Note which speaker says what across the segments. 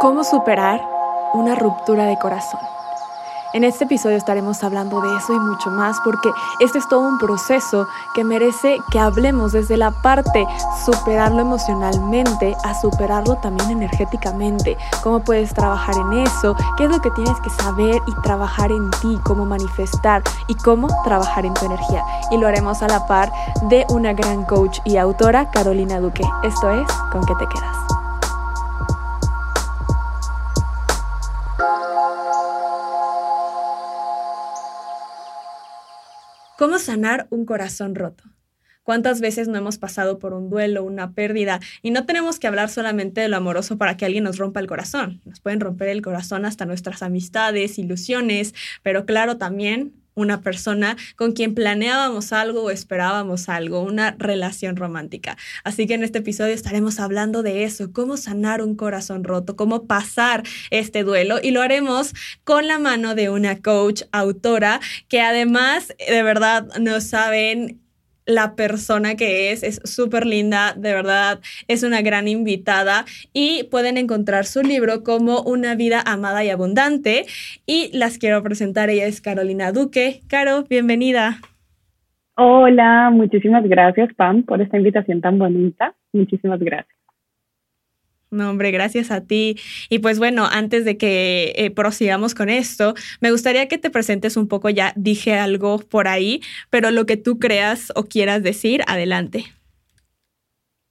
Speaker 1: ¿Cómo superar una ruptura de corazón? En este episodio estaremos hablando de eso y mucho más porque este es todo un proceso que merece que hablemos desde la parte superarlo emocionalmente a superarlo también energéticamente. Cómo puedes trabajar en eso, qué es lo que tienes que saber y trabajar en ti, cómo manifestar y cómo trabajar en tu energía. Y lo haremos a la par de una gran coach y autora, Carolina Duque. Esto es ¿Con qué te quedas? ¿Cómo sanar un corazón roto? ¿Cuántas veces no hemos pasado por un duelo, una pérdida? Y no tenemos que hablar solamente de lo amoroso para que alguien nos rompa el corazón. Nos pueden romper el corazón hasta nuestras amistades, ilusiones, pero claro, también una persona con quien planeábamos algo o esperábamos algo, una relación romántica. Así que en este episodio estaremos hablando de eso, cómo sanar un corazón roto, cómo pasar este duelo y lo haremos con la mano de una coach autora que además de verdad no saben la persona que es, es súper linda, de verdad, es una gran invitada y pueden encontrar su libro como Una vida amada y abundante y las quiero presentar, ella es Carolina Duque. Caro, bienvenida.
Speaker 2: Hola, muchísimas gracias Pam por esta invitación tan bonita, muchísimas gracias.
Speaker 1: No, hombre, gracias a ti. Y pues bueno, antes de que eh, prosigamos con esto, me gustaría que te presentes un poco, ya dije algo por ahí, pero lo que tú creas o quieras decir, adelante.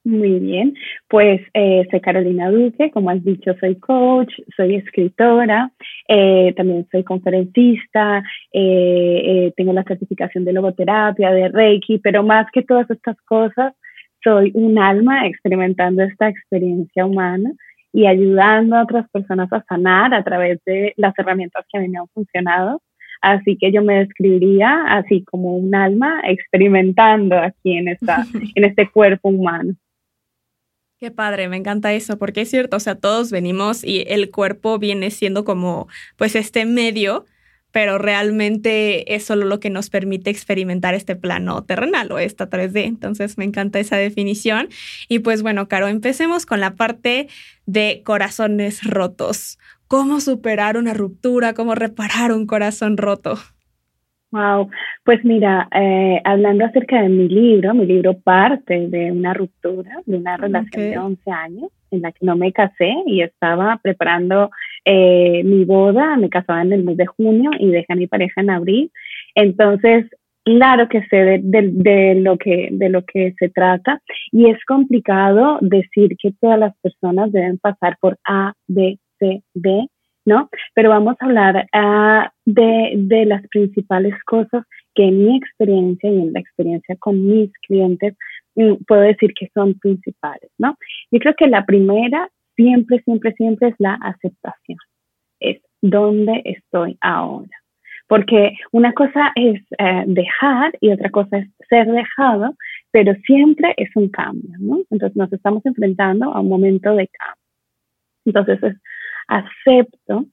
Speaker 2: Muy bien, pues eh, soy Carolina Duque, como has dicho, soy coach, soy escritora, eh, también soy conferencista, tengo la certificación de logoterapia, de Reiki, pero más que todas estas cosas, soy un alma experimentando esta experiencia humana y ayudando a otras personas a sanar a través de las herramientas que a mí me han funcionado. Así que yo me describiría así como un alma experimentando aquí en, esta, en este cuerpo humano.
Speaker 1: Qué padre, me encanta eso, porque es cierto, o sea, todos venimos y el cuerpo viene siendo como pues este medio pero realmente es solo lo que nos permite experimentar este plano terrenal o esta 3D. Entonces me encanta esa definición. Y pues bueno, Caro, empecemos con la parte de corazones rotos. ¿Cómo superar una ruptura? ¿Cómo reparar un corazón roto?
Speaker 2: Wow, pues mira, eh, hablando acerca de mi libro, mi libro parte de una ruptura, de una relación de 11 años en la que no me casé y estaba preparando eh, mi boda, me casaba en el mes de junio y dejé a mi pareja en abril. Entonces, claro que sé de, lo que, de lo que se trata y es complicado decir que todas las personas deben pasar por A, B, C, D, ¿no? Pero vamos a hablar ah, de, de las principales cosas que en mi experiencia y en la experiencia con mis clientes mm, puedo decir que son principales, ¿no? Yo creo que la primera siempre, siempre, siempre es la aceptación. Es dónde estoy ahora. Porque una cosa es eh, dejar y otra cosa es ser dejado, pero siempre es un cambio, ¿no? Entonces nos estamos enfrentando a un momento de cambio. Entonces es, acepto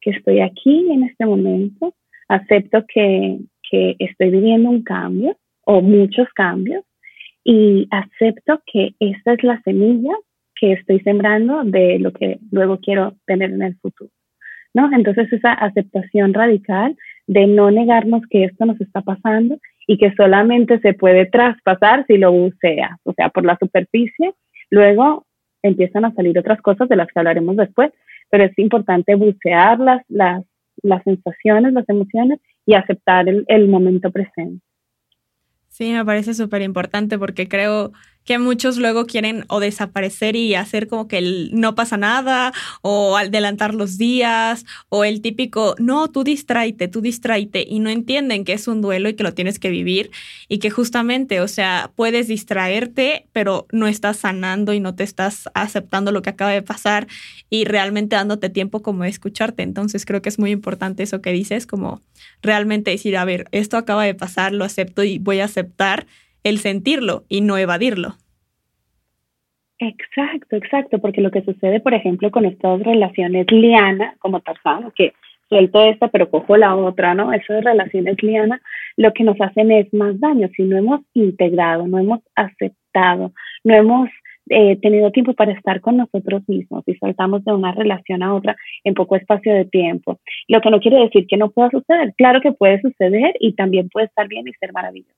Speaker 2: que estoy aquí en este momento, acepto que, que estoy viviendo un cambio o muchos cambios y acepto que esta es la semilla que estoy sembrando de lo que luego quiero tener en el futuro. ¿no? Entonces esa aceptación radical de no negarnos que esto nos está pasando y que solamente se puede traspasar si lo bucea, o sea, por la superficie, luego empiezan a salir otras cosas de las que hablaremos después, pero es importante bucear las, las, las sensaciones, las emociones y aceptar el, el momento presente.
Speaker 1: Sí, me parece súper importante porque creo que muchos luego quieren o desaparecer y hacer como que no pasa nada o adelantar los días o el típico, no, tú distraite, tú distraite y no entienden que es un duelo y que lo tienes que vivir y que justamente, o sea, puedes distraerte, pero no estás sanando y no te estás aceptando lo que acaba de pasar y realmente dándote tiempo como de escucharte. Entonces creo que es muy importante eso que dices, como realmente decir, a ver, esto acaba de pasar, lo acepto y voy a aceptar el sentirlo y no evadirlo.
Speaker 2: Exacto, exacto, porque lo que sucede, por ejemplo, con estas relaciones liana, como Tarzán, que suelto esta pero cojo la otra, ¿no? Eso relaciones liana, lo que nos hacen es más daño si no hemos integrado, no hemos aceptado, no hemos eh, tenido tiempo para estar con nosotros mismos y saltamos de una relación a otra en poco espacio de tiempo. Lo que no quiere decir que no pueda suceder. Claro que puede suceder y también puede estar bien y ser maravilloso.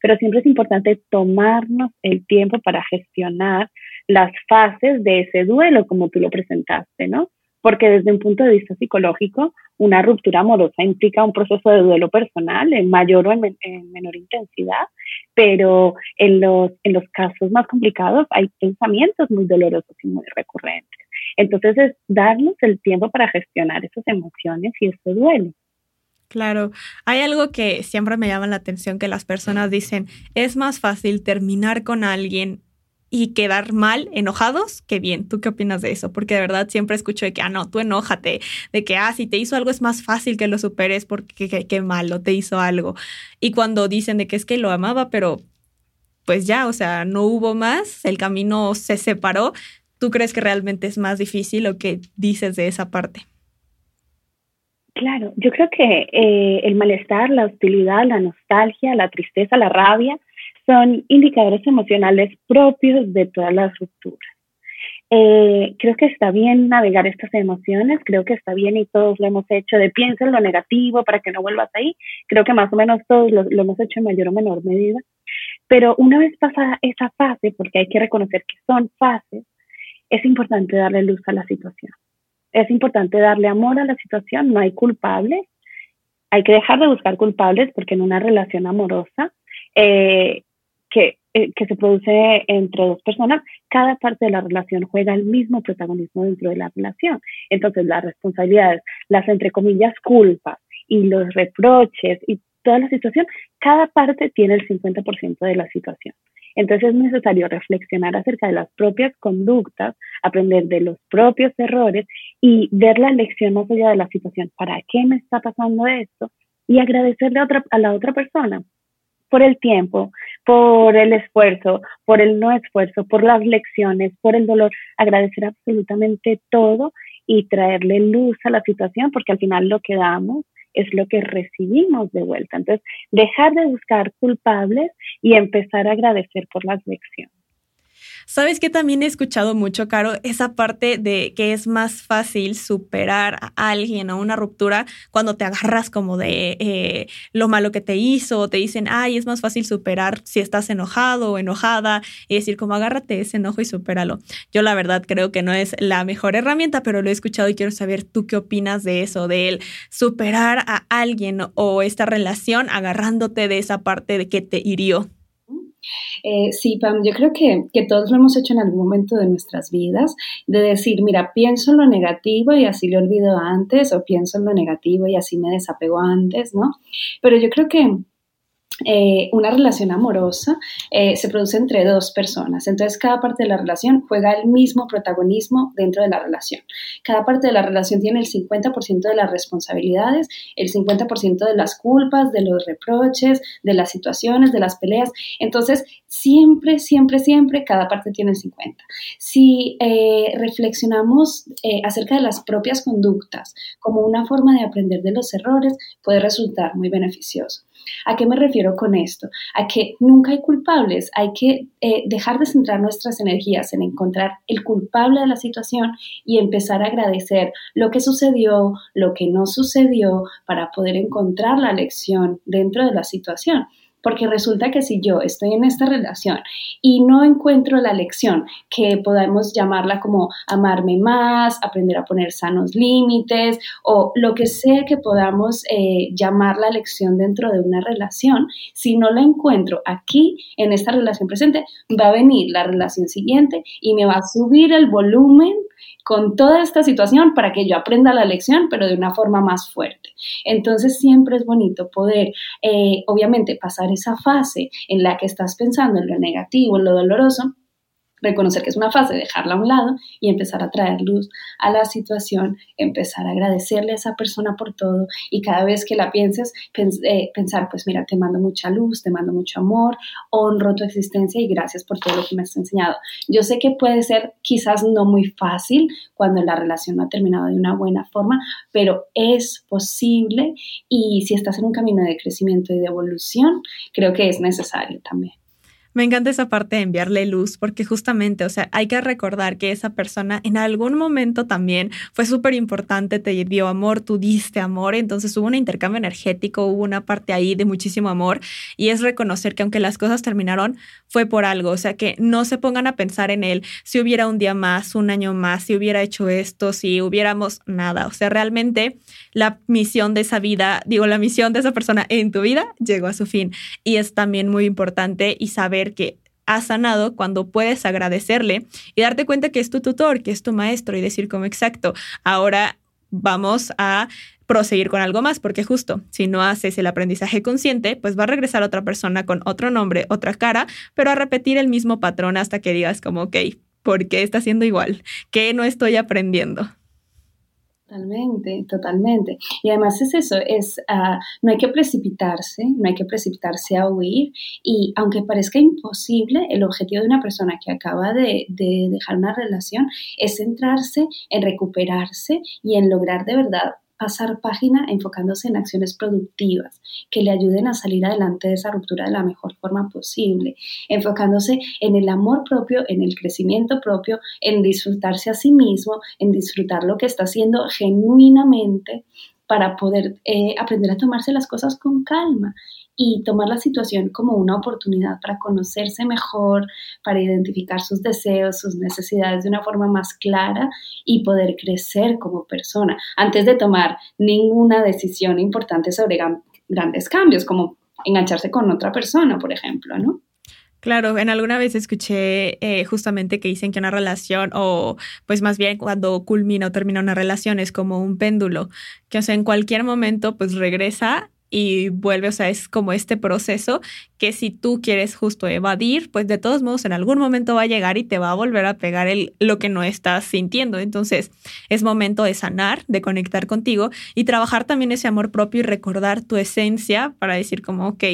Speaker 2: Pero siempre es importante tomarnos el tiempo para gestionar las fases de ese duelo, como tú lo presentaste, ¿no? porque desde un punto de vista psicológico, una ruptura amorosa implica un proceso de duelo personal en mayor o en, menor intensidad, pero en los, en los casos más complicados hay pensamientos muy dolorosos y muy recurrentes. Entonces es darnos el tiempo para gestionar esas emociones y ese duelo.
Speaker 1: Claro, hay algo que siempre me llama la atención que las personas dicen, es más fácil terminar con alguien y quedar mal, enojados, que bien. ¿Tú qué opinas de eso? Porque de verdad siempre escucho de que, ah, no, tú enójate, de que, ah, si te hizo algo es más fácil que lo superes porque qué, malo te hizo algo. Y cuando dicen de que es que lo amaba, pero pues ya, o sea, no hubo más, el camino se separó, ¿tú crees que realmente es más difícil o qué dices de esa parte?
Speaker 2: Claro, yo creo que eh, el malestar, la hostilidad, la nostalgia, la tristeza, la rabia, son indicadores emocionales propios de todas las rupturas. Eh, creo que está bien navegar estas emociones, creo que está bien y todos lo hemos hecho, de piensa en lo negativo para que no vuelvas ahí, creo que más o menos todos lo, lo hemos hecho en mayor o menor medida, pero una vez pasada esa fase, porque hay que reconocer que son fases, es importante darle luz a la situación, es importante darle amor a la situación, no hay culpables, hay que dejar de buscar culpables porque en una relación amorosa eh, que, eh, que se produce entre dos personas, cada parte de la relación juega el mismo protagonismo dentro de la relación. Entonces, las responsabilidades, las entre comillas culpas y los reproches y toda la situación, cada parte tiene el 50% de la situación. Entonces es necesario reflexionar acerca de las propias conductas, aprender de los propios errores y ver la lección más allá de la situación. ¿Para qué me está pasando esto? Y agradecerle a, otra, a la otra persona por el tiempo, por el esfuerzo, por el no esfuerzo, por las lecciones, por el dolor, agradecer absolutamente todo y traerle luz a la situación, porque al final lo que damos es lo que recibimos de vuelta. Entonces, dejar de buscar culpables y empezar a agradecer por las lecciones.
Speaker 1: ¿Sabes que también he escuchado mucho, Caro? Esa parte de que es más fácil superar a alguien o una ruptura cuando te agarras como de eh, lo malo que te hizo, o te dicen, ay, es más fácil superar si estás enojado o enojada, y decir, como agárrate ese enojo y supéralo. Yo la verdad creo que no es la mejor herramienta, pero lo he escuchado y quiero saber tú qué opinas de eso, de el superar a alguien o esta relación agarrándote de esa parte de que te hirió.
Speaker 3: Eh, sí, Pam, yo creo que, que, todos lo hemos hecho en algún momento de nuestras vidas, de decir, mira, pienso en lo negativo y así lo olvido antes, o pienso en lo negativo y así me desapego antes, ¿no? Pero yo creo que eh, una relación amorosa eh, se produce entre dos personas. Entonces, cada parte de la relación juega el mismo protagonismo dentro de la relación. Cada parte de la relación tiene el 50% de las responsabilidades, el 50% de las culpas, de los reproches, de las situaciones, de las peleas. Entonces, siempre, siempre, siempre, cada parte tiene el 50%. Si eh, reflexionamos acerca de las propias conductas como una forma de aprender de los errores, puede resultar muy beneficioso. ¿A qué me refiero con esto? A que nunca hay culpables, hay que eh, dejar de centrar nuestras energías en encontrar el culpable de la situación y empezar a agradecer lo que sucedió, lo que no sucedió, para poder encontrar la lección dentro de la situación. Porque resulta que si yo estoy en esta relación y no encuentro la lección, que podemos llamarla como amarme más, aprender a poner sanos límites o lo que sea que podamos eh, llamar la lección dentro de una relación, si no la encuentro aquí en esta relación presente, va a venir la relación siguiente y me va a subir el volumen con toda esta situación para que yo aprenda la lección, pero de una forma más fuerte. Entonces siempre es bonito poder, eh, obviamente, pasar esa fase en la que estás pensando en lo negativo, en lo doloroso, reconocer que es una fase, dejarla a un lado y empezar a traer luz a la situación, empezar a agradecerle a esa persona por todo y cada vez que la pienses, eh, pensar, pues mira, te mando mucha luz, te mando mucho amor, honro tu existencia y gracias por todo lo que me has enseñado. Yo sé que puede ser quizás no muy fácil cuando la relación no ha terminado de una buena forma, pero es posible y si estás en un camino de crecimiento y de evolución, creo que es necesario también.
Speaker 1: Me encanta esa parte de enviarle luz porque justamente, o sea, hay que recordar que esa persona en algún momento también fue súper importante, te dio amor, tú diste amor, entonces hubo un intercambio energético, hubo una parte ahí de muchísimo amor y es reconocer que aunque las cosas terminaron, fue por algo, o sea, que no se pongan a pensar en él si hubiera un día más, un año más, si hubiera hecho esto, si hubiéramos nada, o sea, realmente la misión de esa vida, digo, la misión de esa persona en tu vida llegó a su fin y es también muy importante y saber que has sanado cuando puedes agradecerle y darte cuenta que es tu tutor, que es tu maestro y decir como exacto, ahora vamos a proseguir con algo más, porque justo si no haces el aprendizaje consciente, pues va a regresar otra persona con otro nombre, otra cara, pero a repetir el mismo patrón hasta que digas como, ok, ¿por qué está siendo igual? ¿Qué no estoy aprendiendo?
Speaker 3: Totalmente, totalmente. Y además es eso, es, uh, no hay que precipitarse, no hay que precipitarse a huir. Y aunque parezca imposible, el objetivo de una persona que acaba de, de dejar una relación es centrarse en recuperarse y en lograr de verdad pasar página enfocándose en acciones productivas que le ayuden a salir adelante de esa ruptura de la mejor forma posible, enfocándose en el amor propio, en el crecimiento propio, en disfrutarse a sí mismo, en disfrutar lo que está haciendo genuinamente para poder eh, aprender a tomarse las cosas con calma y tomar la situación como una oportunidad para conocerse mejor, para identificar sus deseos, sus necesidades de una forma más clara y poder crecer como persona antes de tomar ninguna decisión importante sobre grandes cambios, como engancharse con otra persona, por ejemplo, ¿no?
Speaker 1: Claro, en alguna vez escuché eh, justamente que dicen que una relación o pues más bien cuando culmina o termina una relación es como un péndulo, que o sea, en cualquier momento pues regresa y vuelve, o sea, es como este proceso que si tú quieres justo evadir, pues de todos modos en algún momento va a llegar y te va a volver a pegar el, lo que no estás sintiendo. Entonces es momento de sanar, de conectar contigo y trabajar también ese amor propio y recordar tu esencia para decir como, ok,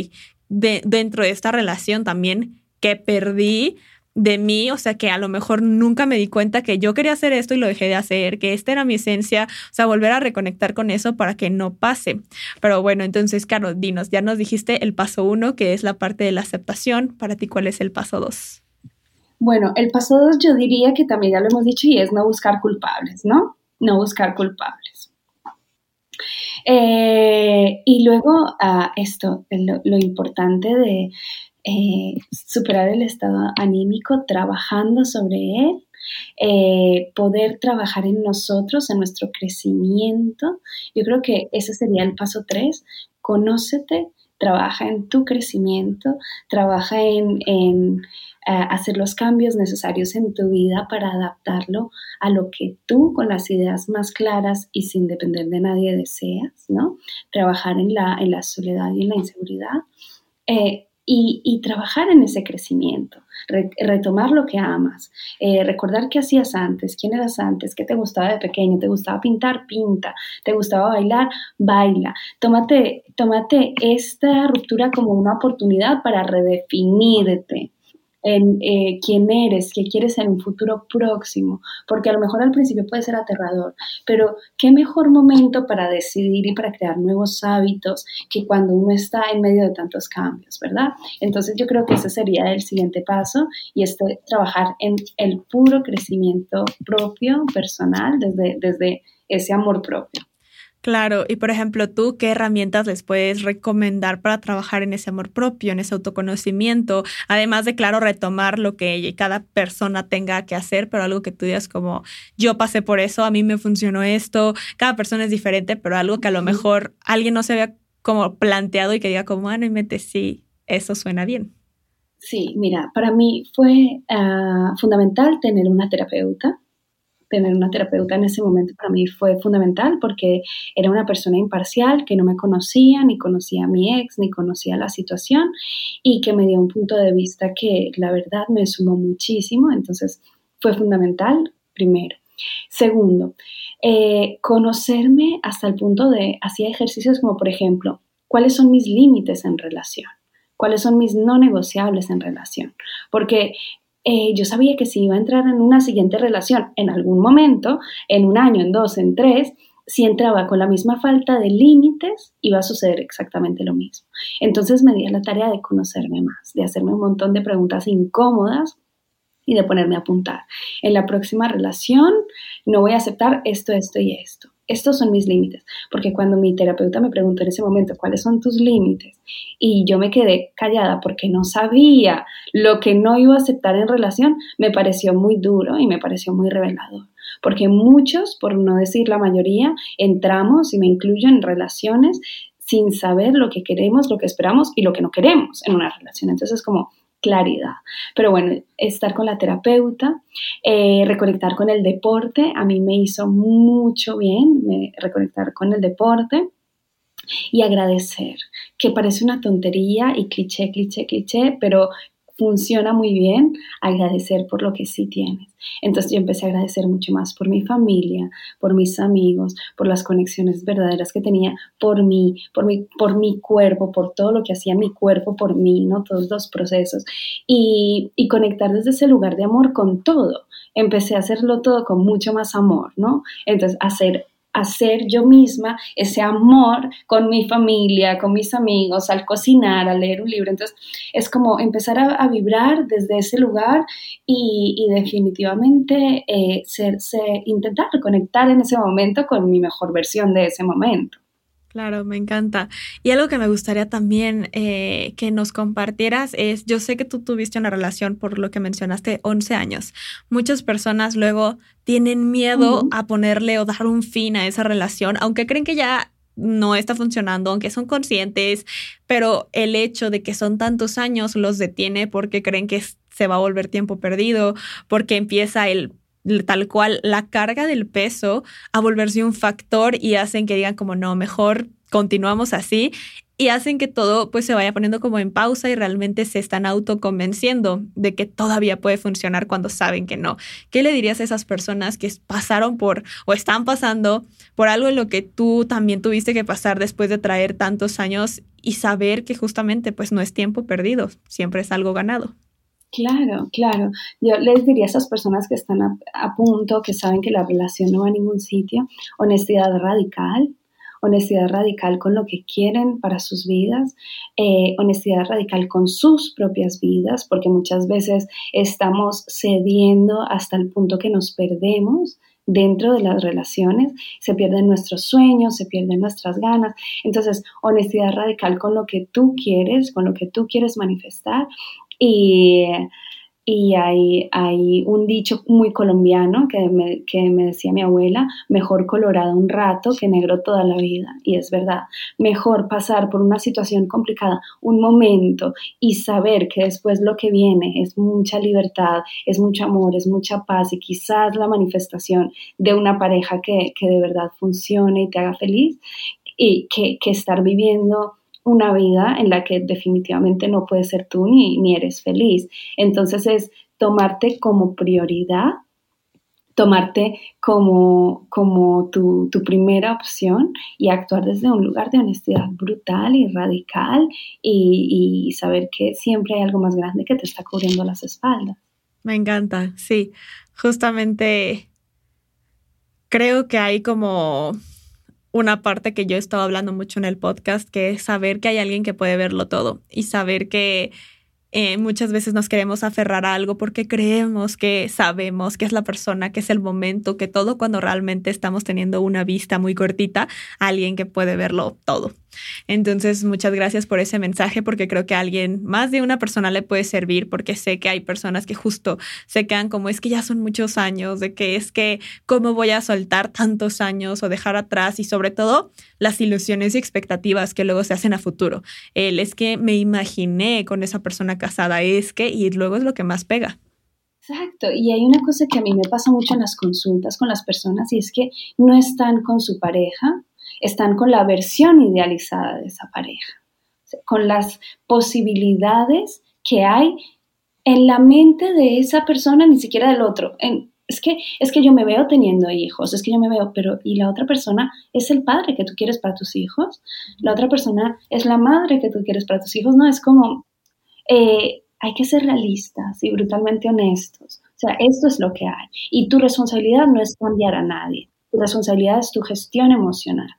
Speaker 1: de, dentro de esta relación también que perdí, de mí, o sea, que a lo mejor nunca me di cuenta que yo quería hacer esto y lo dejé de hacer, que esta era mi esencia, o sea, volver a reconectar con eso para que no pase. Pero bueno, entonces, Caro, dinos, ya nos dijiste el paso uno, que es la parte de la aceptación. Para ti, ¿cuál es el paso dos?
Speaker 3: Bueno, el paso dos yo diría que también ya lo hemos dicho y es no buscar culpables, ¿no? No buscar culpables. Eh, y luego uh, esto, lo importante de eh, superar el estado anímico trabajando sobre él, eh, poder trabajar en nosotros, en nuestro crecimiento. Yo creo que ese sería el paso tres, conócete, trabaja en tu crecimiento, trabaja en, eh, hacer los cambios necesarios en tu vida para adaptarlo a lo que tú con las ideas más claras y sin depender de nadie deseas, ¿no? Trabajar en la, soledad y en la inseguridad. Y, trabajar en ese crecimiento, retomar lo que amas, eh, recordar qué hacías antes, quién eras antes, qué te gustaba de pequeño, te gustaba pintar, pinta, te gustaba bailar, baila. Tómate, tómate esta ruptura como una oportunidad para redefinirte, en eh, quién eres, qué quieres en un futuro próximo, porque a lo mejor al principio puede ser aterrador, pero qué mejor momento para decidir y para crear nuevos hábitos que cuando uno está en medio de tantos cambios, ¿verdad? Entonces yo creo que ese sería el siguiente paso y es trabajar en el puro crecimiento propio, personal, desde, desde ese amor propio.
Speaker 1: Claro, y por ejemplo, tú, ¿qué herramientas les puedes recomendar para trabajar en ese amor propio, en ese autoconocimiento? Además de, claro, retomar lo que cada persona tenga que hacer, pero algo que tú digas como, yo pasé por eso, a mí me funcionó esto, cada persona es diferente, pero algo que a lo mejor alguien no se había como planteado y que diga como, ah, no, y mete, sí, eso suena bien.
Speaker 3: Sí, mira, para mí fue ah, fundamental tener una terapeuta tener una terapeuta en ese momento para mí fue fundamental porque era una persona imparcial que no me conocía, ni conocía a mi ex, ni conocía la situación y que me dio un punto de vista que la verdad me sumó muchísimo. Entonces fue fundamental, primero. Segundo, eh, conocerme hasta el punto de, hacía ejercicios como por ejemplo, ¿cuáles son mis límites en relación? cuáles son mis no negociables en relación. Porque eh, yo sabía que si iba a entrar en una siguiente relación en algún momento, en un año, en dos, en tres, si entraba con la misma falta de límites, iba a suceder exactamente lo mismo. Entonces me di a la tarea de conocerme más, de hacerme un montón de preguntas incómodas y de ponerme a apuntar. En la próxima relación no voy a aceptar esto, esto y esto. Estos son mis límites, porque cuando mi terapeuta me preguntó en ese momento cuáles son tus límites y yo me quedé callada porque no sabía lo que no iba a aceptar en relación, me pareció muy duro y me pareció muy revelador. Porque muchos, por no decir la mayoría, entramos, y me incluyo en relaciones sin saber lo que queremos, lo que esperamos y lo que no queremos en una relación. Entonces es como claridad. Pero bueno, estar con la terapeuta, eh, reconectar con el deporte, a mí me hizo mucho bien reconectar con el deporte y agradecer, que parece una tontería y cliché, cliché, cliché, pero funciona muy bien agradecer por lo que sí tienes. Entonces yo empecé a agradecer mucho más por mi familia, por mis amigos, por las conexiones verdaderas que tenía, por mí, por mi, por mi cuerpo, por todo lo que hacía mi cuerpo por mí, ¿no? Todos los procesos. Y, y conectar desde ese lugar de amor con todo. Empecé a hacerlo todo con mucho más amor, ¿no? Entonces, hacer hacer yo misma ese amor con mi familia, con mis amigos, al cocinar, al leer un libro. Entonces, es como empezar a, vibrar desde ese lugar y, definitivamente eh, intentar conectar en ese momento con mi mejor versión de ese momento.
Speaker 1: Claro, me encanta. Y algo que me gustaría también eh, que nos compartieras es, yo sé que tú tuviste una relación, por lo que mencionaste, 11 años. Muchas personas luego tienen miedo a ponerle o dar un fin a esa relación, aunque creen que ya no está funcionando, aunque son conscientes, pero el hecho de que son tantos años los detiene porque creen que se va a volver tiempo perdido, porque empieza el tal cual la carga del peso a volverse un factor y hacen que digan como no, mejor continuamos así y hacen que todo pues se vaya poniendo como en pausa y realmente se están autoconvenciendo de que todavía puede funcionar cuando saben que no. ¿Qué le dirías a esas personas que pasaron por o están pasando por algo en lo que tú también tuviste que pasar después de traer tantos años y saber que justamente pues no es tiempo perdido, siempre es algo ganado?
Speaker 3: Claro, claro. Yo les diría a esas personas que están a, punto, que saben que la relación no va a ningún sitio, honestidad radical, honestidad radical con lo que quieren para sus vidas, eh, honestidad radical con sus propias vidas, porque muchas veces estamos cediendo hasta el punto que nos perdemos dentro de las relaciones, se pierden nuestros sueños, se pierden nuestras ganas. Entonces, honestidad radical con lo que tú quieres, con lo que tú quieres manifestar y, y hay, hay, un dicho muy colombiano que me, que me decía mi abuela, mejor colorado un rato que negro toda la vida. Y es verdad, mejor pasar por una situación complicada un momento y saber que después lo que viene es mucha libertad, es mucho amor, es mucha paz y quizás la manifestación de una pareja que, que de verdad funcione y te haga feliz y que, que estar viviendo una vida en la que definitivamente no puedes ser tú ni, ni eres feliz. Entonces es tomarte como prioridad, tomarte como, como tu, primera opción y actuar desde un lugar de honestidad brutal y radical y saber que siempre hay algo más grande que te está cubriendo las espaldas.
Speaker 1: Me encanta, sí. Justamente creo que hay como una parte que yo he estado hablando mucho en el podcast, que es saber que hay alguien que puede verlo todo y saber que eh, muchas veces nos queremos aferrar a algo porque creemos que sabemos que es la persona, que es el momento, que todo cuando realmente estamos teniendo una vista muy cortita, alguien que puede verlo todo. Entonces, muchas gracias por ese mensaje porque creo que a alguien, más de una persona le puede servir porque sé que hay personas que justo se quedan como es que ya son muchos años, de que es que cómo voy a soltar tantos años o dejar atrás y sobre todo las ilusiones y expectativas que luego se hacen a futuro. El es que me imaginé con esa persona casada es que, y luego es lo que más pega.
Speaker 3: Exacto, y hay una cosa que a mí me pasa mucho en las consultas con las personas y es que no están con su pareja, están con la versión idealizada de esa pareja, con las posibilidades que hay en la mente de esa persona, ni siquiera del otro. Es que, es que yo me veo teniendo hijos, es que yo me veo, pero ¿y la otra persona es el padre que tú quieres para tus hijos? La otra persona es la madre que tú quieres para tus hijos, no, es como, eh, hay que ser realistas y brutalmente honestos. O sea, esto es lo que hay. Y tu responsabilidad no es cambiar a nadie. Tu responsabilidad es tu gestión emocional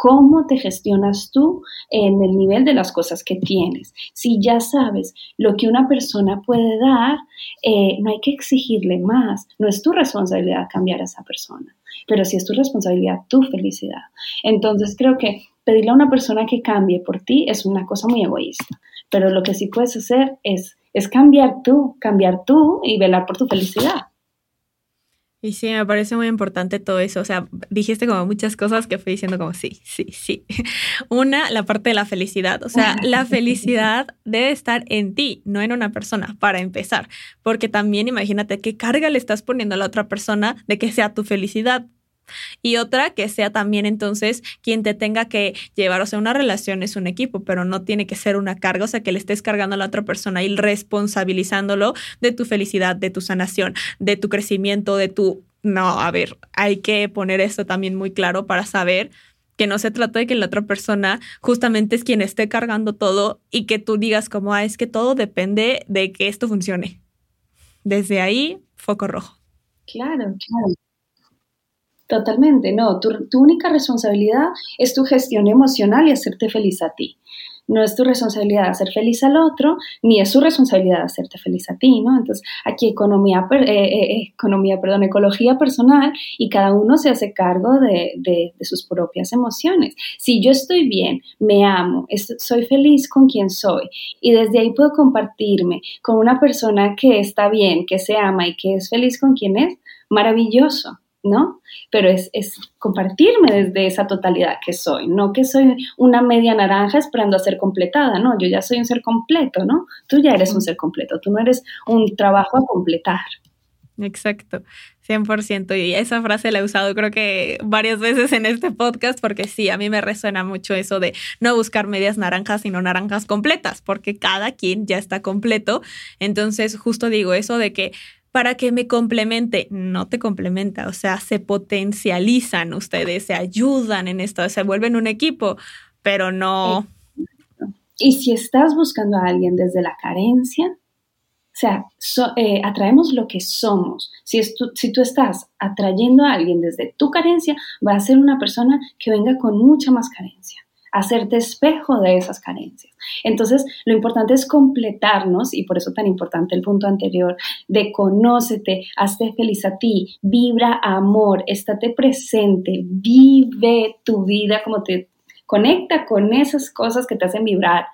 Speaker 3: cómo te gestionas tú en el nivel de las cosas que tienes. Si ya sabes lo que una persona puede dar, eh, no hay que exigirle más. No es tu responsabilidad cambiar a esa persona, pero sí es tu responsabilidad tu felicidad. Entonces creo que pedirle a una persona que cambie por ti es una cosa muy egoísta, pero lo que sí puedes hacer es, es cambiar tú, cambiar tú y velar por tu felicidad.
Speaker 1: Y sí, me parece muy importante todo eso. O sea, dijiste como muchas cosas que fui diciendo como sí, sí, sí. Una, la parte de la felicidad. O sea, la felicidad debe estar en ti, no en una persona, para empezar. Porque también imagínate qué carga le estás poniendo a la otra persona de que sea tu felicidad. Y otra que sea también entonces quien te tenga que llevar, o sea, una relación es un equipo, pero no tiene que ser una carga, o sea, que le estés cargando a la otra persona y responsabilizándolo de tu felicidad, de tu sanación, de tu crecimiento, de tu... No, a ver, hay que poner esto también muy claro para saber que no se trata de que la otra persona justamente es quien esté cargando todo y que tú digas como, ah, es que todo depende de que esto funcione. Desde ahí, foco rojo.
Speaker 3: Claro, claro. Totalmente, no. Tu, única responsabilidad es tu gestión emocional y hacerte feliz a ti. No es tu responsabilidad hacer feliz al otro, ni es su responsabilidad hacerte feliz a ti, ¿no? Entonces, aquí economía, eh, eh, eh, economía, perdón, ecología personal y cada uno se hace cargo de, de, sus propias emociones. Si yo estoy bien, me amo, soy feliz con quien soy y desde ahí puedo compartirme con una persona que está bien, que se ama y que es feliz con quien es, maravilloso. ¿No? Pero es, compartirme desde esa totalidad que soy, no que soy una media naranja esperando a ser completada, no, yo ya soy un ser completo, ¿no? Tú ya eres un ser completo, tú no eres un trabajo a completar.
Speaker 1: Exacto, 100%. Y esa frase la he usado creo que varias veces en este podcast porque sí, a mí me resuena mucho eso de no buscar medias naranjas, sino naranjas completas, porque cada quien ya está completo. Entonces, justo digo eso de que para que me complemente. No te complementa, o sea, se potencializan ustedes, se ayudan en esto, se vuelven un equipo, pero no...
Speaker 3: Y si estás buscando a alguien desde la carencia, o sea, eh, atraemos lo que somos. Si, si tú estás atrayendo a alguien desde tu carencia, va a ser una persona que venga con mucha más carencia hacerte espejo de esas carencias. Entonces, lo importante es completarnos y por eso tan importante el punto anterior de conócete, hazte feliz a ti, vibra amor, estate presente, vive tu vida como te conecta con esas cosas que te hacen vibrar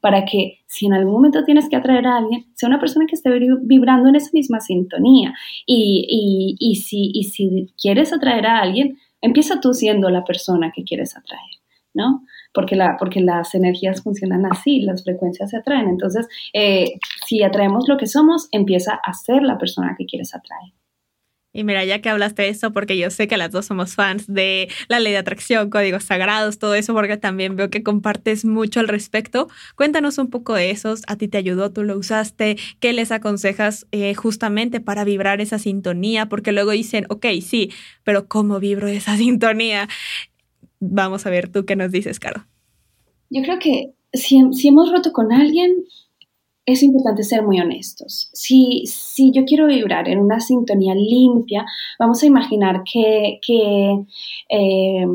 Speaker 3: para que si en algún momento tienes que atraer a alguien, sea una persona que esté vibrando en esa misma sintonía. Y, y, si, y si quieres atraer a alguien, empieza tú siendo la persona que quieres atraer, ¿no? Porque, la, porque las energías funcionan así, las frecuencias se atraen. Entonces, eh, si atraemos lo que somos, empieza a ser la persona que quieres atraer.
Speaker 1: Y mira, ya que hablaste de eso, porque yo sé que las dos somos fans de la ley de atracción, códigos sagrados, todo eso, porque también veo que compartes mucho al respecto. Cuéntanos un poco de esos. ¿A ti te ayudó? ¿Tú lo usaste? ¿Qué les aconsejas eh, justamente para vibrar esa sintonía? Porque luego dicen, ok, sí, pero ¿cómo vibro esa sintonía? Vamos a ver tú qué nos dices, Caro.
Speaker 3: Yo creo que si, hemos roto con alguien, es importante ser muy honestos. Si, si, yo quiero vibrar en una sintonía limpia, vamos a imaginar que, que eh,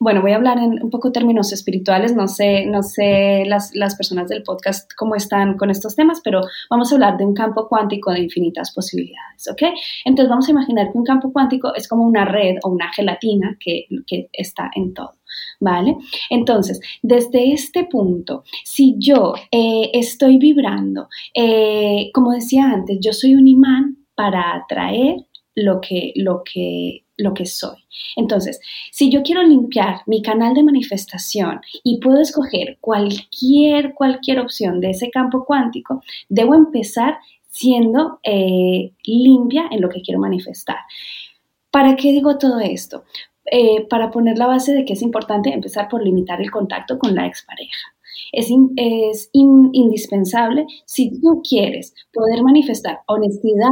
Speaker 3: bueno, voy a hablar en un poco términos espirituales, no sé, no sé las, las, personas del podcast cómo están con estos temas, pero vamos a hablar de un campo cuántico de infinitas posibilidades, ¿ok? Entonces vamos a imaginar que un campo cuántico es como una red o una gelatina que, que está en todo. ¿Vale? Entonces, desde este punto, si yo eh, estoy vibrando, eh, como decía antes, yo soy un imán para atraer lo que, lo que lo que soy. Entonces, si yo quiero limpiar mi canal de manifestación y puedo escoger cualquier, cualquier opción de ese campo cuántico, debo empezar siendo eh, limpia en lo que quiero manifestar. ¿Para qué digo todo esto? Eh, para poner la base de que es importante empezar por limitar el contacto con la expareja. Es, indispensable si tú quieres poder manifestar honestidad,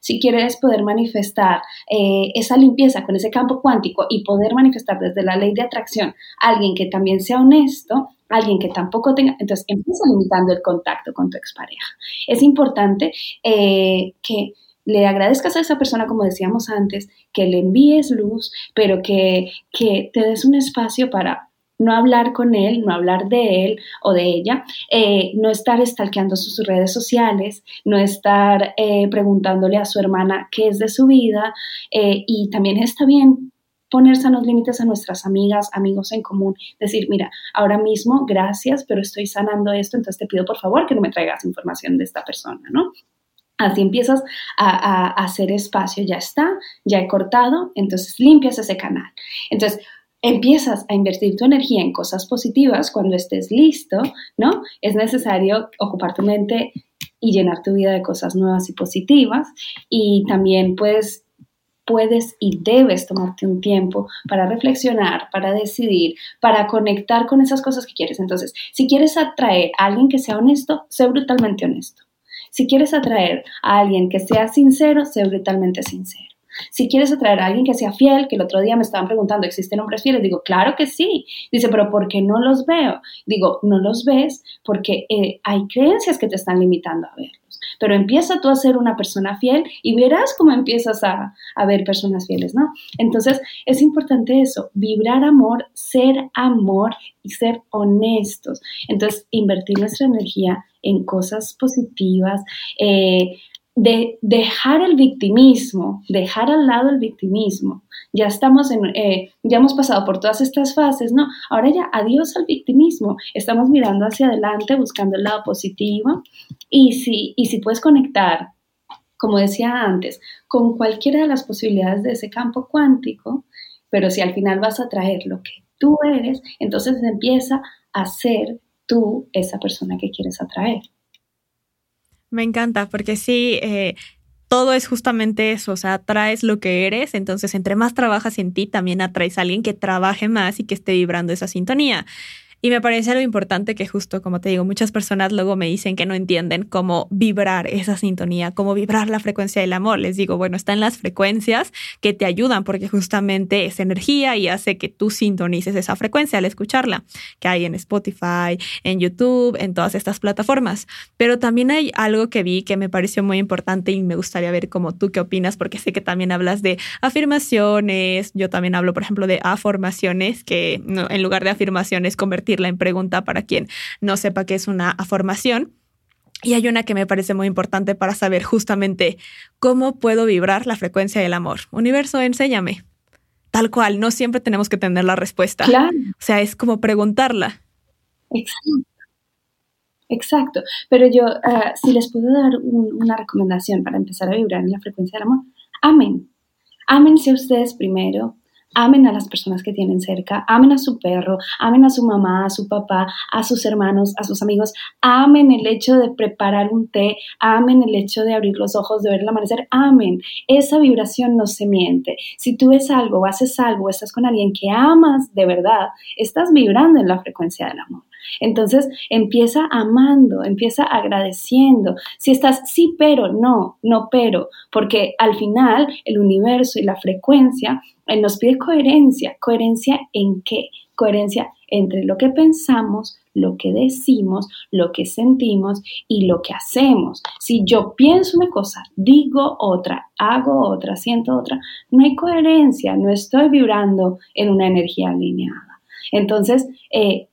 Speaker 3: si quieres poder manifestar eh, esa limpieza con ese campo cuántico y poder manifestar desde la ley de atracción alguien que también sea honesto, alguien que tampoco tenga, entonces empieza limitando el contacto con tu expareja. Es importante eh, que le agradezcas a esa persona, como decíamos antes, que le envíes luz, pero que, que te des un espacio para no hablar con él, no hablar de él o de ella, eh, no estar stalkeando sus redes sociales, no estar eh, preguntándole a su hermana qué es de su vida eh, y también está bien poner sanos límites a nuestras amigas, amigos en común, decir, mira, ahora mismo gracias, pero estoy sanando esto, entonces te pido por favor que no me traigas información de esta persona, ¿no? Así empiezas a, a hacer espacio, ya está, ya he cortado, entonces limpias ese canal. Entonces, empiezas a invertir tu energía en cosas positivas cuando estés listo, ¿no? Es necesario ocupar tu mente y llenar tu vida de cosas nuevas y positivas y también puedes puedes y debes tomarte un tiempo para reflexionar, para decidir, para conectar con esas cosas que quieres. Entonces, si quieres atraer a alguien que sea honesto, sé brutalmente honesto. Si quieres atraer a alguien que sea sincero, sé brutalmente sincero. Si quieres atraer a alguien que sea fiel, que el otro día me estaban preguntando, ¿existen hombres fieles? Digo, claro que sí. Dice, pero ¿por qué no los veo? Digo, no los ves porque eh, hay creencias que te están limitando a verlos. Pero empieza tú a ser una persona fiel y verás cómo empiezas a, a ver personas fieles, ¿no? Entonces, es importante eso, vibrar amor, ser amor y ser honestos. Entonces, invertir nuestra energía en cosas positivas, eh, de dejar el victimismo, dejar al lado el victimismo. Ya estamos eh, ya hemos pasado por todas estas fases, ¿no? Ahora ya adiós al victimismo. Estamos mirando hacia adelante, buscando el lado positivo. Y si, y si puedes conectar, como decía antes, con cualquiera de las posibilidades de ese campo cuántico, pero si al final vas a traer lo que tú eres, entonces empieza a ser tú esa persona que quieres atraer.
Speaker 1: Me encanta, porque sí, eh, todo es justamente eso, o sea, atraes lo que eres, entonces entre más trabajas en ti, también atraes a alguien que trabaje más y que esté vibrando esa sintonía. Y me parece algo importante que justo, como te digo, muchas personas luego me dicen que no entienden cómo vibrar esa sintonía, cómo vibrar la frecuencia del amor. Les digo, bueno, están las frecuencias que te ayudan porque justamente es energía y hace que tú sintonices esa frecuencia al escucharla, que hay en Spotify, en YouTube, en todas estas plataformas. Pero también hay algo que vi que me pareció muy importante y me gustaría ver cómo tú qué opinas, porque sé que también hablas de afirmaciones. Yo también hablo, por ejemplo, de afirmaciones, que en lugar de afirmaciones, convertir en pregunta para quien no sepa qué es una afirmación. Y hay una que me parece muy importante para saber justamente cómo puedo vibrar la frecuencia del amor. Universo, enséñame. Tal cual, no siempre tenemos que tener la respuesta.
Speaker 3: Claro.
Speaker 1: O sea, es como preguntarla.
Speaker 3: Exacto. Exacto. Pero yo, ah, si les puedo dar una recomendación para empezar a vibrar en la frecuencia del amor, amen. Ámense ustedes primero, amen a las personas que tienen cerca, amen a su perro, amen a su mamá, a su papá, a sus hermanos, a sus amigos, amen el hecho de preparar un té, amen el hecho de abrir los ojos, de ver el amanecer, amen. Esa vibración no se miente. Si tú ves algo, haces algo, estás con alguien que amas de verdad, estás vibrando en la frecuencia del amor. Entonces empieza amando, empieza agradeciendo. Si estás sí, pero, no, no, pero, porque al final el universo y la frecuencia eh, nos pide coherencia. ¿Coherencia en qué? Coherencia entre lo que pensamos, lo que decimos, lo que sentimos y lo que hacemos. Si yo pienso una cosa, digo otra, hago otra, siento otra, no hay coherencia, no estoy vibrando en una energía alineada. Entonces, eh,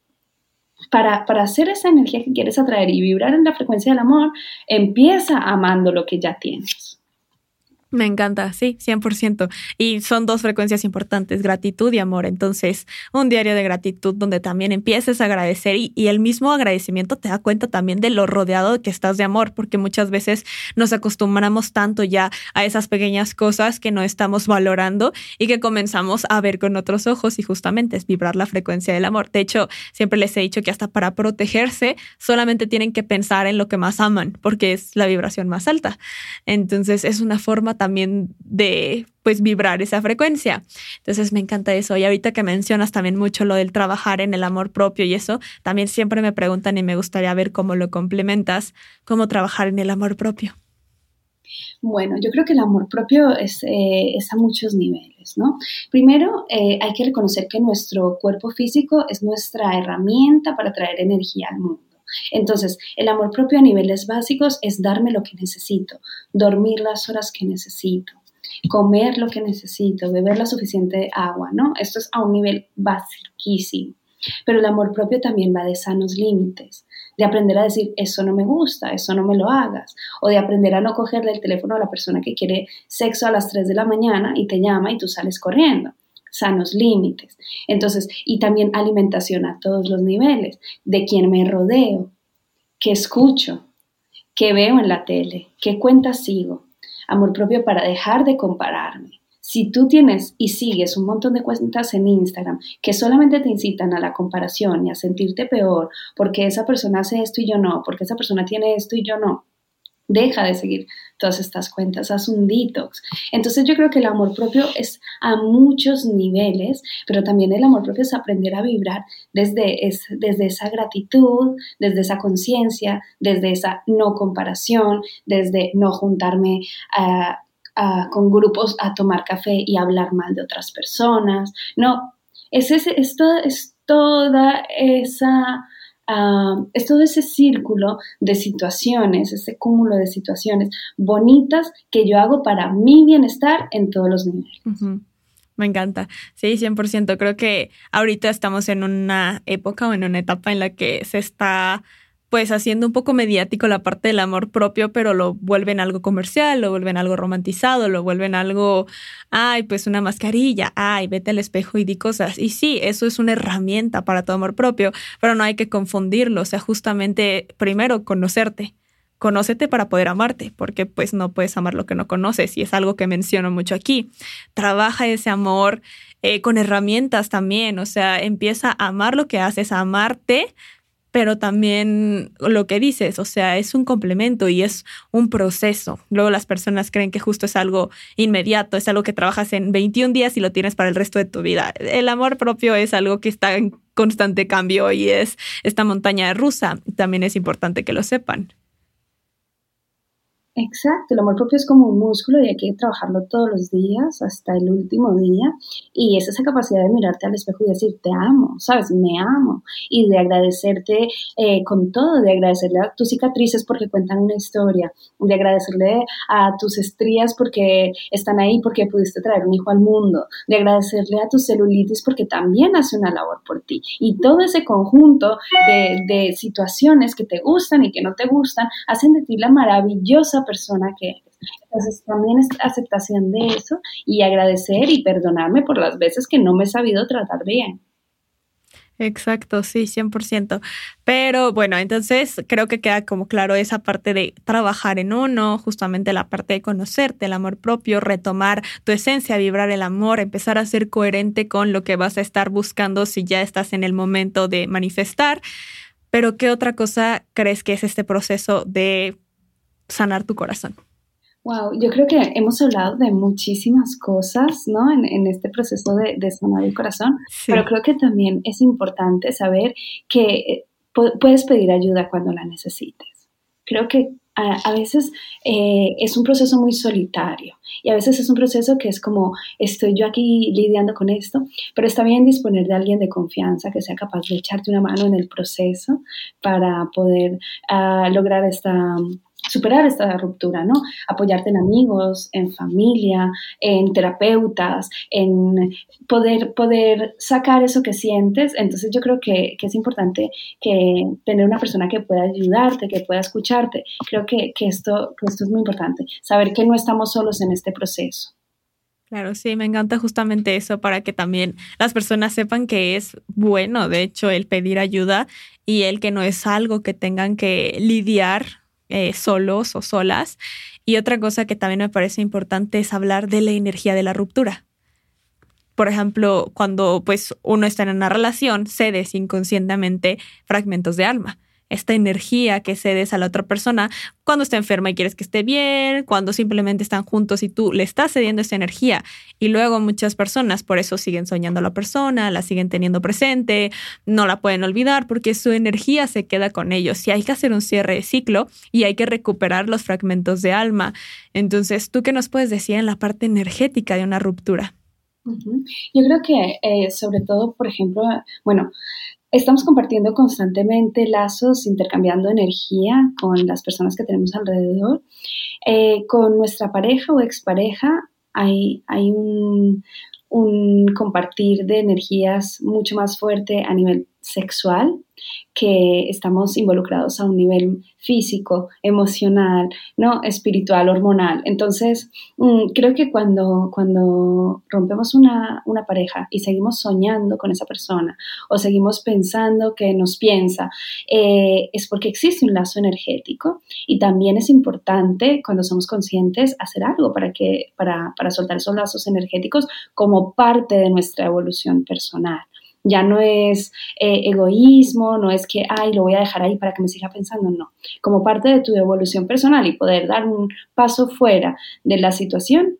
Speaker 3: para, para hacer esa energía que quieres atraer y vibrar en la frecuencia del amor, empieza amando lo que ya tienes.
Speaker 1: Me encanta, sí, 100%. Y son dos frecuencias importantes, gratitud y amor. Entonces, un diario de gratitud donde también empieces a agradecer y, el mismo agradecimiento te da cuenta también de lo rodeado que estás de amor, porque muchas veces nos acostumbramos tanto ya a esas pequeñas cosas que no estamos valorando y que comenzamos a ver con otros ojos y justamente es vibrar la frecuencia del amor. De hecho, siempre les he dicho que hasta para protegerse solamente tienen que pensar en lo que más aman, porque es la vibración más alta. Entonces, es una forma también de pues vibrar esa frecuencia. Entonces me encanta eso. Y ahorita que mencionas también mucho lo del trabajar en el amor propio y eso, también siempre me preguntan y me gustaría ver cómo lo complementas, cómo trabajar en el amor propio.
Speaker 3: Bueno, yo creo que el amor propio es, eh, a muchos niveles, ¿no? Primero, eh, hay que reconocer que nuestro cuerpo físico es nuestra herramienta para traer energía al mundo. Entonces, el amor propio a niveles básicos es darme lo que necesito, dormir las horas que necesito, comer lo que necesito, beber la suficiente agua, ¿no? Esto es a un nivel basiquísimo. Pero el amor propio también va de sanos límites, de aprender a decir, eso no me gusta, eso no me lo hagas, o de aprender a no cogerle el teléfono a la persona que quiere sexo a las 3 de la mañana y te llama y tú sales corriendo sanos límites. Entonces, y también alimentación a todos los niveles, de quién me rodeo, qué escucho, qué veo en la tele, qué cuentas sigo. Amor propio para dejar de compararme, si tú tienes y sigues un montón de cuentas en Instagram que solamente te incitan a la comparación y a sentirte peor porque esa persona hace esto y yo no, porque esa persona tiene esto y yo no, deja de seguir todas estas cuentas, haz un detox. Entonces yo creo que el amor propio es a muchos niveles, pero también el amor propio es aprender a vibrar desde, desde esa gratitud, desde esa conciencia, desde esa no comparación, desde no juntarme a con grupos a tomar café y hablar mal de otras personas. No, es, ese, es, es toda esa... Es todo ese círculo de situaciones, ese cúmulo de situaciones bonitas que yo hago para mi bienestar en todos los niveles.
Speaker 1: Me encanta. Sí, 100%. Creo que ahorita estamos en una época o en una etapa en la que se está pues haciendo un poco mediático la parte del amor propio, pero lo vuelven algo comercial, lo vuelven algo romantizado, lo vuelven algo, ay, pues una mascarilla, ay, vete al espejo y di cosas. Y sí, eso es una herramienta para tu amor propio, pero no hay que confundirlo, o sea, justamente primero conocerte. Conócete para poder amarte, porque pues no puedes amar lo que no conoces y es algo que menciono mucho aquí. Trabaja ese amor eh, con herramientas también, o sea, empieza a amar lo que haces, a amarte, pero también lo que dices, o sea, es un complemento y es un proceso. Luego las personas creen que justo es algo inmediato, es algo que trabajas en 21 días y lo tienes para el resto de tu vida. El amor propio es algo que está en constante cambio y es esta montaña rusa. También es importante que lo sepan.
Speaker 3: Exacto, el amor propio es como un músculo y hay que trabajarlo todos los días hasta el último día. Y es esa capacidad de mirarte al espejo y decir, te amo, ¿sabes? Me amo. Y de agradecerte eh, con todo, de agradecerle a tus cicatrices porque cuentan una historia, de agradecerle a tus estrías porque están ahí porque pudiste traer un hijo al mundo, de agradecerle a tus celulitis porque también hace una labor por ti. Y todo ese conjunto de, de situaciones que te gustan y que no te gustan hacen de ti la maravillosa persona que eres. Entonces también es aceptación de eso y agradecer y perdonarme por las veces que no me he sabido tratar bien.
Speaker 1: Exacto, sí, 100%. Pero bueno, entonces creo que queda como claro esa parte de trabajar en uno, justamente la parte de conocerte, el amor propio, retomar tu esencia, vibrar el amor, empezar a ser coherente con lo que vas a estar buscando si ya estás en el momento de manifestar. Pero ¿qué otra cosa crees que es este proceso de sanar tu corazón?
Speaker 3: Wow, yo creo que hemos hablado de muchísimas cosas, ¿no? En, este proceso de, sanar el corazón, pero creo que también es importante saber que eh, puedes pedir ayuda cuando la necesites. Creo que a, veces eh, es un proceso muy solitario y a veces es un proceso que es como estoy yo aquí lidiando con esto, pero está bien disponer de alguien de confianza que sea capaz de echarte una mano en el proceso para poder ah, lograr esta superar esta ruptura, ¿no? Apoyarte en amigos, en familia, en terapeutas, en poder, poder sacar eso que sientes. Entonces yo creo que, es importante que tener una persona que pueda ayudarte, que pueda escucharte. Creo que, esto, que esto es muy importante, saber que no estamos solos en este proceso.
Speaker 1: Claro, sí, me encanta justamente eso para que también las personas sepan que es bueno, de hecho, el pedir ayuda y el que no es algo que tengan que lidiar eh, solos o solas. Y otra cosa que también me parece importante es hablar de la energía de la ruptura. Por ejemplo, cuando pues uno está en una relación, cedes inconscientemente fragmentos de alma esta energía que cedes a la otra persona cuando está enferma y quieres que esté bien, cuando simplemente están juntos y tú le estás cediendo esa energía. Y luego muchas personas por eso siguen soñando a la persona, la siguen teniendo presente, no la pueden olvidar porque su energía se queda con ellos. Y hay que hacer un cierre de ciclo y hay que recuperar los fragmentos de alma. Entonces, ¿tú qué nos puedes decir en la parte energética de una ruptura?
Speaker 3: Yo creo que eh, sobre todo, por ejemplo, bueno, estamos compartiendo constantemente lazos, intercambiando energía con las personas que tenemos alrededor. Eh, con nuestra pareja o expareja hay, hay un, un compartir de energías mucho más fuerte a nivel sexual, que estamos involucrados a un nivel físico, emocional, ¿no? espiritual, hormonal. Entonces, mm, creo que cuando, cuando rompemos una, una, pareja y seguimos soñando con esa persona o seguimos pensando que nos piensa, eh, es porque existe un lazo energético y también es importante cuando somos conscientes hacer algo para, que, para, para soltar esos lazos energéticos como parte de nuestra evolución personal. Ya no es eh, egoísmo, no es que, ay, lo voy a dejar ahí para que me siga pensando, no. Como parte de tu evolución personal y poder dar un paso fuera de la situación,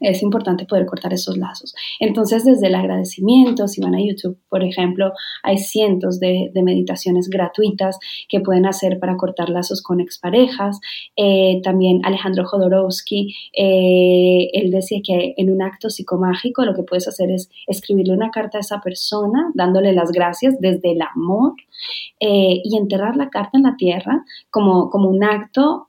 Speaker 3: es importante poder cortar esos lazos. Entonces, desde el agradecimiento, si van a YouTube, por ejemplo, hay cientos de, meditaciones gratuitas que pueden hacer para cortar lazos con exparejas. Eh, también Alejandro Jodorowsky, eh, él decía que en un acto psicomágico lo que puedes hacer es escribirle una carta a esa persona, dándole las gracias desde el amor eh, y enterrar la carta en la tierra como, como un acto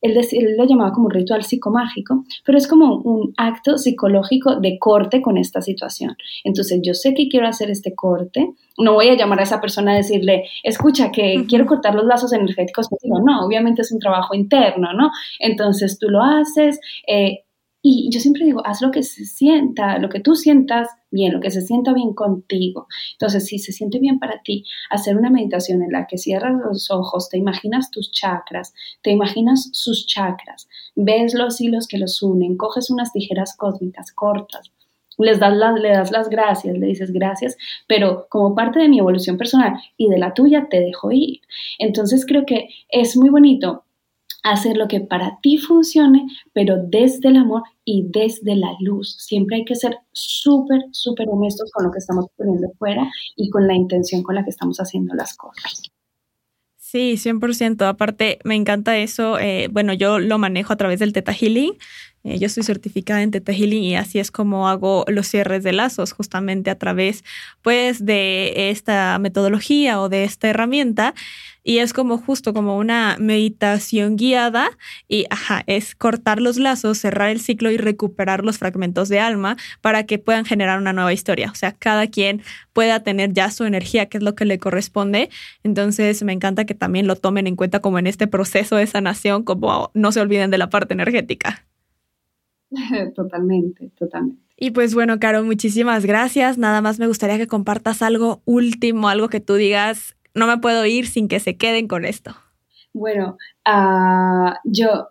Speaker 3: él, lo llamaba como un ritual psicomágico, pero es como un acto psicológico de corte con esta situación. Entonces, yo sé que quiero hacer este corte, no voy a llamar a esa persona a decirle, escucha, que quiero cortar los lazos energéticos contigo. No, obviamente es un trabajo interno, ¿no? Entonces, tú lo haces, eh, y yo siempre digo, haz lo que se sienta, lo que tú sientas bien, lo que se sienta bien contigo. Entonces, si se siente bien para ti, hacer una meditación en la que cierras los ojos, te imaginas tus chakras, te imaginas sus chakras, ves los hilos que los unen, coges unas tijeras cósmicas cortas, les das le das las gracias, le dices gracias, pero como parte de mi evolución personal y de la tuya te dejo ir. Entonces creo que es muy bonito hacer lo que para ti funcione, pero desde el amor y desde la luz. Siempre hay que ser súper, súper honestos con lo que estamos poniendo fuera y con la intención con la que estamos haciendo las cosas.
Speaker 1: Sí, 100%. Aparte, me encanta eso. Eh, bueno, yo lo manejo a través del Teta Healing. Eh, yo soy certificada en Teta Healing y así es como hago los cierres de lazos, justamente a través, pues, de esta metodología o de esta herramienta y es como justo como una meditación guiada y ajá, es cortar los lazos, cerrar el ciclo y recuperar los fragmentos de alma para que puedan generar una nueva historia. O sea, cada quien pueda tener ya su energía, que es lo que le corresponde. Entonces, me encanta que también lo tomen en cuenta como en este proceso de sanación, como no se olviden de la parte energética.
Speaker 3: Totalmente, totalmente.
Speaker 1: Y pues bueno, Caro, muchísimas gracias. Nada más me gustaría que compartas algo último, algo que tú digas, no me puedo ir sin que se queden con esto?
Speaker 3: Bueno, ah, yo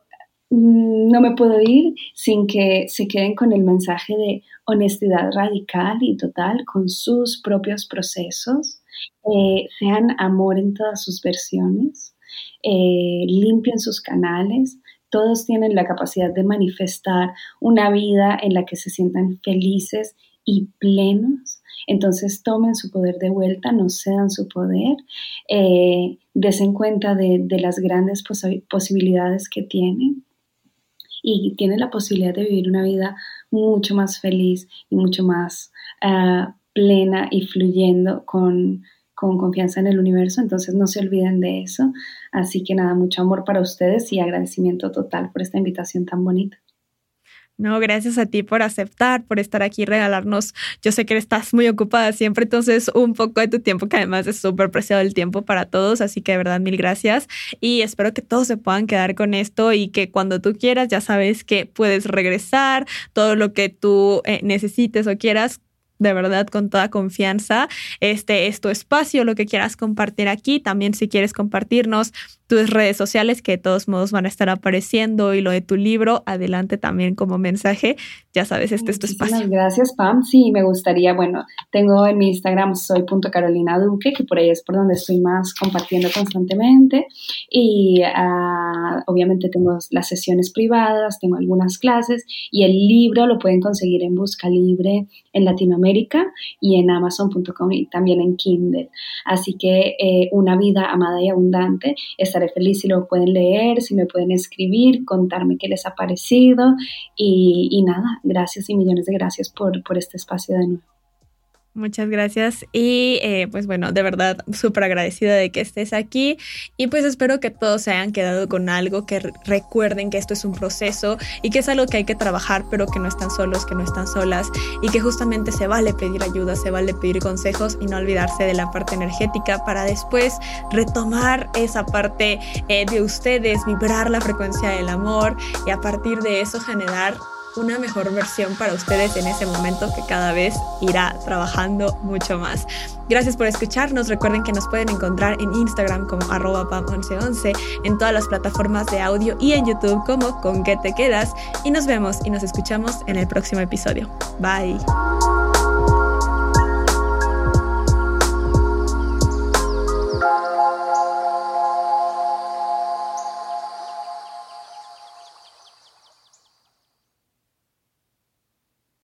Speaker 3: mm, no me puedo ir sin que se queden con el mensaje de honestidad radical y total con sus propios procesos, eh, sean amor en todas sus versiones, eh, limpien sus canales, todos tienen la capacidad de manifestar una vida en la que se sientan felices y plenos. Entonces tomen su poder de vuelta, no cedan su poder, eh, desen cuenta de, las grandes posibilidades que tienen. Y tienen la posibilidad de vivir una vida mucho más feliz y mucho más ah, plena y fluyendo con, con confianza en el universo, entonces no se olviden de eso. Así que nada, mucho amor para ustedes y agradecimiento total por esta invitación tan bonita.
Speaker 1: No, gracias a ti por aceptar, por estar aquí, regalarnos. Yo sé que estás muy ocupada siempre, entonces un poco de tu tiempo, que además es súper preciado el tiempo para todos, así que de verdad mil gracias y espero que todos se puedan quedar con esto y que cuando tú quieras ya sabes que puedes regresar, todo lo que tú eh, necesites o quieras, de verdad con toda confianza. Este es tu espacio, lo que quieras compartir aquí. También si quieres compartirnos tus redes sociales que de todos modos van a estar apareciendo y lo de tu libro, adelante también como mensaje. Ya sabes, este es tu espacio.
Speaker 3: Gracias, Pam. Sí, me gustaría, bueno, tengo en mi Instagram soy Carolina Duque, que por ahí es por donde estoy más compartiendo constantemente. Y uh, obviamente tengo las sesiones privadas, tengo algunas clases y el libro lo pueden conseguir en Busca Libre en Latinoamérica y en Amazon.com y también en Kindle. Así que eh, Una vida amada y abundante estaré feliz si lo pueden leer, si me pueden escribir, contarme qué les ha parecido y, nada, gracias y millones de gracias por, por este espacio de nuevo.
Speaker 1: Muchas gracias. Y eh, pues bueno, de verdad súper agradecida de que estés aquí. Y pues espero que todos se hayan quedado con algo, que recuerden que esto es un proceso y que es algo que hay que trabajar, pero que no están solos, que no están solas. Y que justamente se vale pedir ayuda, se vale pedir consejos y no olvidarse de la parte energética para después retomar esa parte eh, de ustedes, vibrar la frecuencia del amor y a partir de eso generar una mejor versión para ustedes en ese momento que cada vez irá trabajando mucho más. Gracias por escucharnos. Recuerden que nos pueden encontrar en Instagram como arroba pam1111, en todas las plataformas de audio y en YouTube como con que te quedas. Y nos vemos y nos escuchamos en el próximo episodio. Bye.